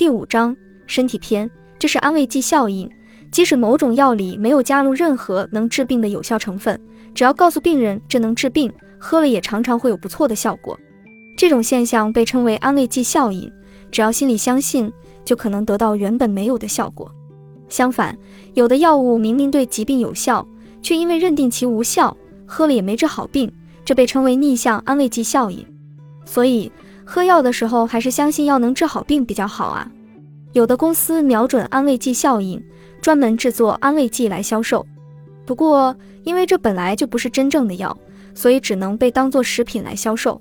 第五章身体篇，这是安慰剂效应。即使某种药里没有加入任何能治病的有效成分，只要告诉病人这能治病，喝了也常常会有不错的效果。这种现象被称为安慰剂效应。只要心里相信，就可能得到原本没有的效果。相反，有的药物明明对疾病有效，却因为认定其无效，喝了也没治好病，这被称为逆向安慰剂效应。所以，喝药的时候还是相信药能治好病比较好啊。有的公司瞄准安慰剂效应，专门制作安慰剂来销售。不过，因为这本来就不是真正的药，所以只能被当做食品来销售。